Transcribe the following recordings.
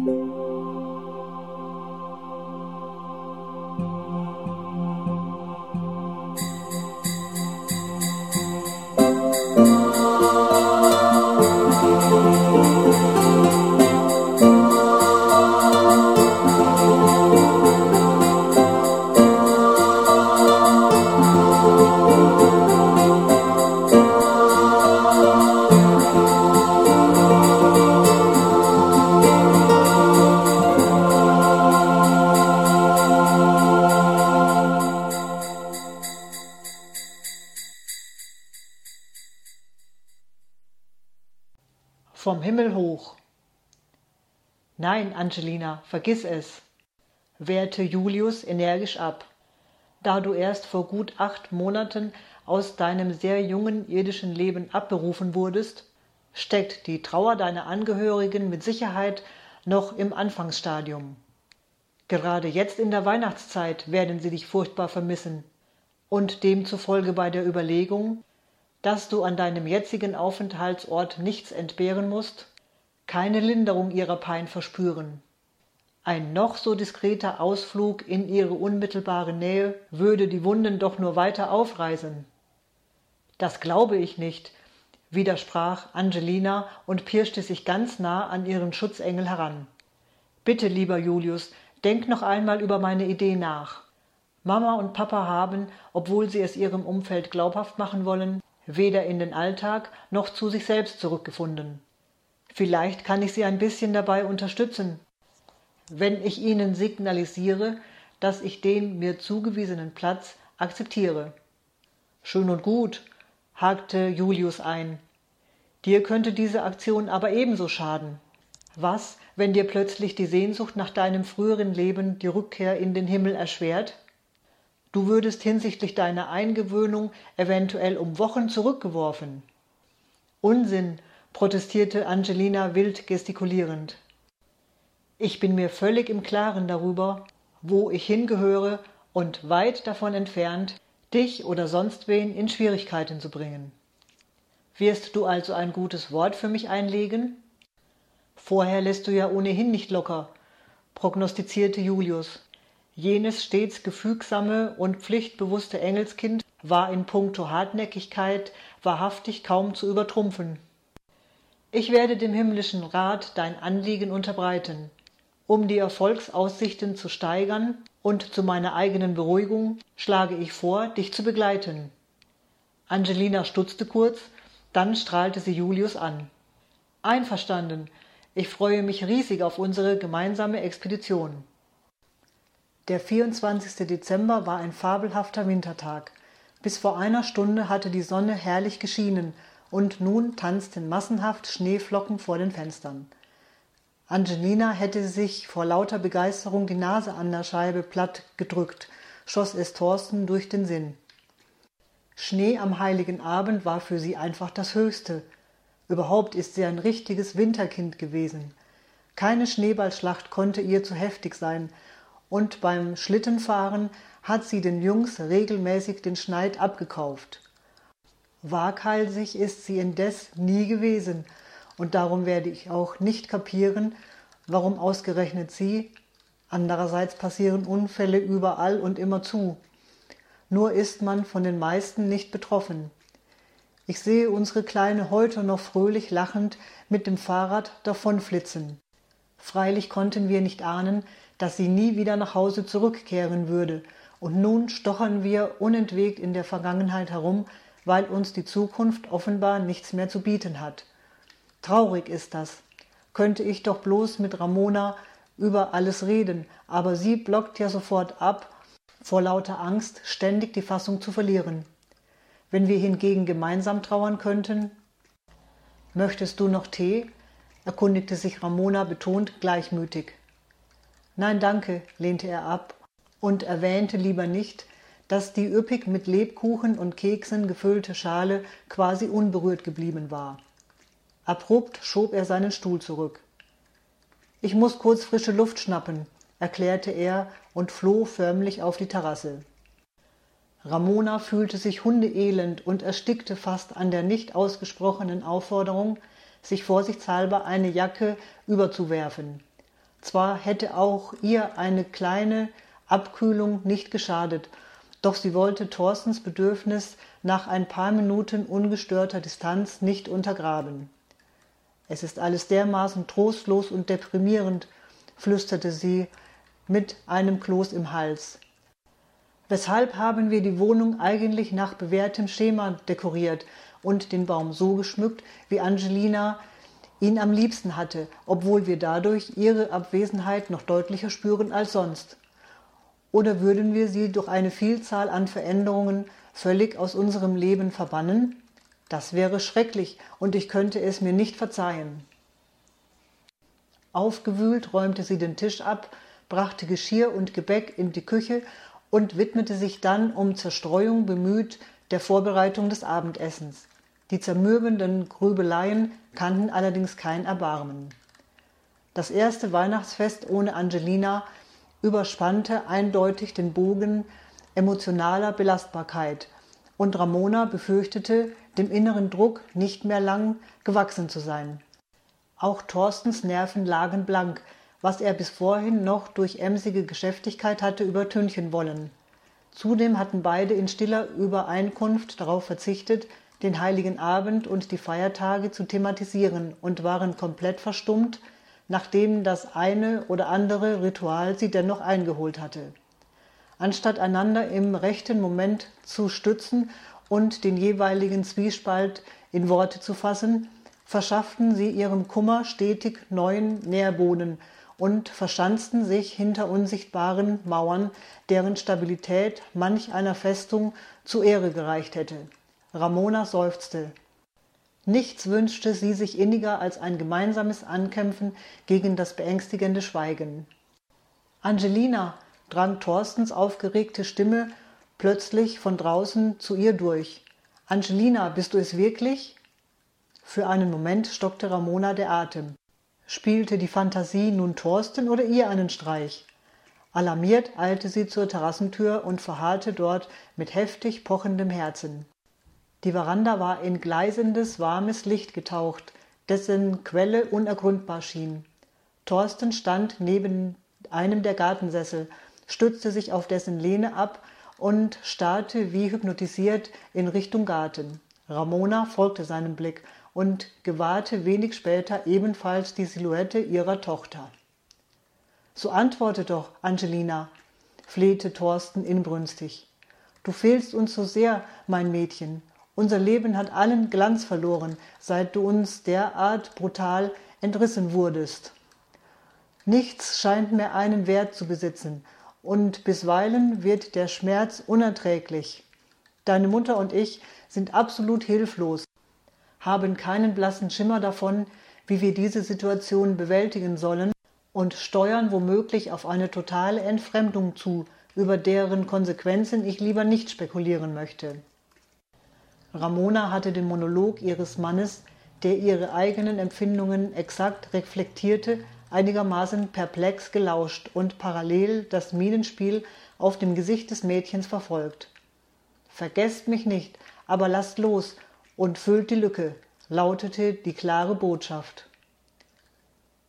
Música Nein, Angelina, vergiss es, wehrte Julius energisch ab. Da du erst vor gut acht Monaten aus deinem sehr jungen irdischen Leben abberufen wurdest, steckt die Trauer deiner Angehörigen mit Sicherheit noch im Anfangsstadium. Gerade jetzt in der Weihnachtszeit werden sie dich furchtbar vermissen und demzufolge bei der Überlegung, dass du an deinem jetzigen Aufenthaltsort nichts entbehren musst, keine Linderung ihrer Pein verspüren. Ein noch so diskreter Ausflug in ihre unmittelbare Nähe würde die Wunden doch nur weiter aufreißen. Das glaube ich nicht, widersprach Angelina und pirschte sich ganz nah an ihren Schutzengel heran. Bitte, lieber Julius, denk noch einmal über meine Idee nach. Mama und Papa haben, obwohl sie es ihrem Umfeld glaubhaft machen wollen, weder in den Alltag noch zu sich selbst zurückgefunden. Vielleicht kann ich Sie ein bisschen dabei unterstützen, wenn ich Ihnen signalisiere, dass ich den mir zugewiesenen Platz akzeptiere. Schön und gut, hakte Julius ein. Dir könnte diese Aktion aber ebenso schaden. Was, wenn dir plötzlich die Sehnsucht nach deinem früheren Leben die Rückkehr in den Himmel erschwert? Du würdest hinsichtlich deiner Eingewöhnung eventuell um Wochen zurückgeworfen. Unsinn, protestierte Angelina wild gestikulierend. Ich bin mir völlig im Klaren darüber, wo ich hingehöre und weit davon entfernt, dich oder sonst wen in Schwierigkeiten zu bringen. Wirst du also ein gutes Wort für mich einlegen? Vorher lässt du ja ohnehin nicht locker, prognostizierte Julius. Jenes stets gefügsame und pflichtbewusste Engelskind war in puncto Hartnäckigkeit wahrhaftig kaum zu übertrumpfen. Ich werde dem himmlischen Rat dein Anliegen unterbreiten. Um die Erfolgsaussichten zu steigern und zu meiner eigenen Beruhigung schlage ich vor, dich zu begleiten. Angelina stutzte kurz, dann strahlte sie Julius an. Einverstanden. Ich freue mich riesig auf unsere gemeinsame Expedition. Der 24. Dezember war ein fabelhafter Wintertag. Bis vor einer Stunde hatte die Sonne herrlich geschienen, und nun tanzten massenhaft Schneeflocken vor den Fenstern. Angelina hätte sich vor lauter Begeisterung die Nase an der Scheibe platt gedrückt, schoss es Thorsten durch den Sinn. Schnee am heiligen Abend war für sie einfach das Höchste. Überhaupt ist sie ein richtiges Winterkind gewesen. Keine Schneeballschlacht konnte ihr zu heftig sein, und beim Schlittenfahren hat sie den Jungs regelmäßig den Schneid abgekauft. Waghalsig ist sie indes nie gewesen, und darum werde ich auch nicht kapieren, warum ausgerechnet sie, andererseits passieren Unfälle überall und immerzu. Nur ist man von den meisten nicht betroffen. Ich sehe unsere Kleine heute noch fröhlich lachend mit dem Fahrrad davonflitzen. Freilich konnten wir nicht ahnen, dass sie nie wieder nach Hause zurückkehren würde, und nun stochern wir unentwegt in der Vergangenheit herum, weil uns die Zukunft offenbar nichts mehr zu bieten hat. Traurig ist das. Könnte ich doch bloß mit Ramona über alles reden, aber sie blockt ja sofort ab, vor lauter Angst ständig die Fassung zu verlieren. Wenn wir hingegen gemeinsam trauern könnten. Möchtest du noch Tee? erkundigte sich Ramona betont gleichmütig. Nein, danke, lehnte er ab und erwähnte lieber nicht, dass die üppig mit Lebkuchen und Keksen gefüllte Schale quasi unberührt geblieben war. Abrupt schob er seinen Stuhl zurück. Ich muss kurz frische Luft schnappen, erklärte er und floh förmlich auf die Terrasse. Ramona fühlte sich hundeelend und erstickte fast an der nicht ausgesprochenen Aufforderung, sich vorsichtshalber eine Jacke überzuwerfen. Zwar hätte auch ihr eine kleine Abkühlung nicht geschadet, doch sie wollte Thorstens Bedürfnis nach ein paar Minuten ungestörter Distanz nicht untergraben. Es ist alles dermaßen trostlos und deprimierend, flüsterte sie mit einem Kloß im Hals. Weshalb haben wir die Wohnung eigentlich nach bewährtem Schema dekoriert und den Baum so geschmückt, wie Angelina ihn am liebsten hatte, obwohl wir dadurch ihre Abwesenheit noch deutlicher spüren als sonst? Oder würden wir sie durch eine Vielzahl an Veränderungen völlig aus unserem Leben verbannen? Das wäre schrecklich, und ich könnte es mir nicht verzeihen. Aufgewühlt räumte sie den Tisch ab, brachte Geschirr und Gebäck in die Küche und widmete sich dann um Zerstreuung bemüht der Vorbereitung des Abendessens. Die zermürbenden Grübeleien kannten allerdings kein Erbarmen. Das erste Weihnachtsfest ohne Angelina überspannte eindeutig den Bogen emotionaler Belastbarkeit, und Ramona befürchtete, dem inneren Druck nicht mehr lang gewachsen zu sein. Auch Thorstens Nerven lagen blank, was er bis vorhin noch durch emsige Geschäftigkeit hatte übertünchen wollen. Zudem hatten beide in stiller Übereinkunft darauf verzichtet, den heiligen Abend und die Feiertage zu thematisieren und waren komplett verstummt, nachdem das eine oder andere Ritual sie dennoch eingeholt hatte. Anstatt einander im rechten Moment zu stützen und den jeweiligen Zwiespalt in Worte zu fassen, verschafften sie ihrem Kummer stetig neuen Nährboden und verschanzten sich hinter unsichtbaren Mauern, deren Stabilität manch einer Festung zu Ehre gereicht hätte. Ramona seufzte. Nichts wünschte sie sich inniger als ein gemeinsames Ankämpfen gegen das beängstigende Schweigen. Angelina, drang Thorstens aufgeregte Stimme plötzlich von draußen zu ihr durch. Angelina, bist du es wirklich? Für einen Moment stockte Ramona der Atem. Spielte die Fantasie nun Thorsten oder ihr einen Streich? Alarmiert eilte sie zur Terrassentür und verharrte dort mit heftig pochendem Herzen. Die Veranda war in gleißendes, warmes Licht getaucht, dessen Quelle unergründbar schien. Thorsten stand neben einem der Gartensessel, stützte sich auf dessen Lehne ab und starrte wie hypnotisiert in Richtung Garten. Ramona folgte seinem Blick und gewahrte wenig später ebenfalls die Silhouette ihrer Tochter. So antworte doch, Angelina, flehte Thorsten inbrünstig. Du fehlst uns so sehr, mein Mädchen. Unser Leben hat allen Glanz verloren, seit du uns derart brutal entrissen wurdest. Nichts scheint mehr einen Wert zu besitzen, und bisweilen wird der Schmerz unerträglich. Deine Mutter und ich sind absolut hilflos, haben keinen blassen Schimmer davon, wie wir diese Situation bewältigen sollen und steuern womöglich auf eine totale Entfremdung zu, über deren Konsequenzen ich lieber nicht spekulieren möchte. Ramona hatte den Monolog ihres Mannes, der ihre eigenen Empfindungen exakt reflektierte, einigermaßen perplex gelauscht und parallel das Mienenspiel auf dem Gesicht des Mädchens verfolgt. Vergesst mich nicht, aber lasst los und füllt die Lücke, lautete die klare Botschaft.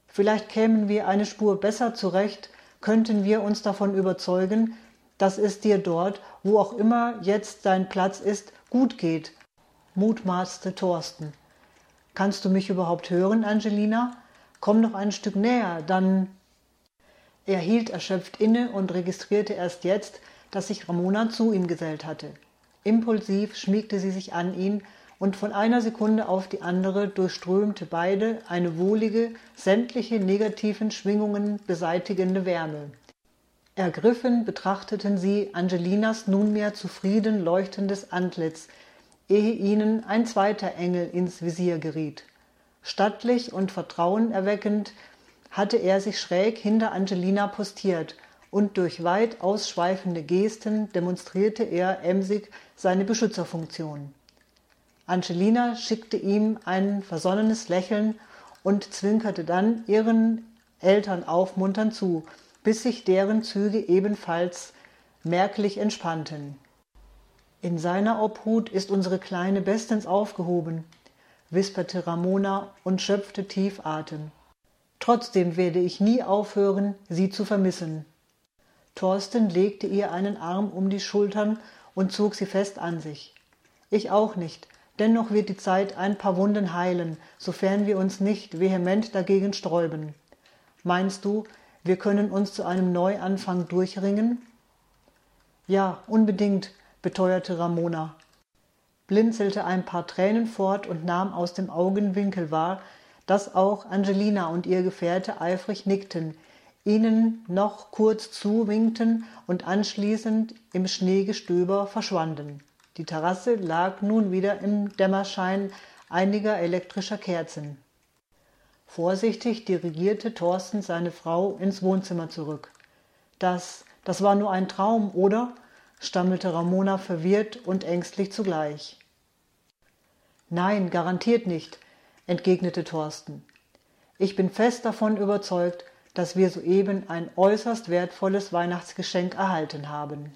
Vielleicht kämen wir eine Spur besser zurecht, könnten wir uns davon überzeugen, dass es dir dort, wo auch immer jetzt dein Platz ist, gut geht, mutmaßte Thorsten. Kannst du mich überhaupt hören, Angelina? Komm noch ein Stück näher, dann. Er hielt erschöpft inne und registrierte erst jetzt, dass sich Ramona zu ihm gesellt hatte. Impulsiv schmiegte sie sich an ihn, und von einer Sekunde auf die andere durchströmte beide eine wohlige, sämtliche negativen Schwingungen beseitigende Wärme. Ergriffen betrachteten sie Angelinas nunmehr zufrieden leuchtendes Antlitz, ehe ihnen ein zweiter Engel ins Visier geriet. Stattlich und vertrauenerweckend hatte er sich schräg hinter Angelina postiert, und durch weit ausschweifende Gesten demonstrierte er emsig seine Beschützerfunktion. Angelina schickte ihm ein versonnenes Lächeln und zwinkerte dann ihren Eltern aufmunternd zu, bis sich deren Züge ebenfalls merklich entspannten. In seiner Obhut ist unsere Kleine bestens aufgehoben, wisperte Ramona und schöpfte tief Atem. Trotzdem werde ich nie aufhören, sie zu vermissen. Thorsten legte ihr einen Arm um die Schultern und zog sie fest an sich. Ich auch nicht, dennoch wird die Zeit ein paar Wunden heilen, sofern wir uns nicht vehement dagegen sträuben. Meinst du, wir können uns zu einem Neuanfang durchringen? Ja, unbedingt, beteuerte Ramona, blinzelte ein paar Tränen fort und nahm aus dem Augenwinkel wahr, dass auch Angelina und ihr Gefährte eifrig nickten, ihnen noch kurz zuwinkten und anschließend im Schneegestöber verschwanden. Die Terrasse lag nun wieder im Dämmerschein einiger elektrischer Kerzen. Vorsichtig dirigierte Thorsten seine Frau ins Wohnzimmer zurück. Das, das war nur ein Traum, oder? stammelte Ramona verwirrt und ängstlich zugleich. Nein, garantiert nicht, entgegnete Thorsten. Ich bin fest davon überzeugt, dass wir soeben ein äußerst wertvolles Weihnachtsgeschenk erhalten haben.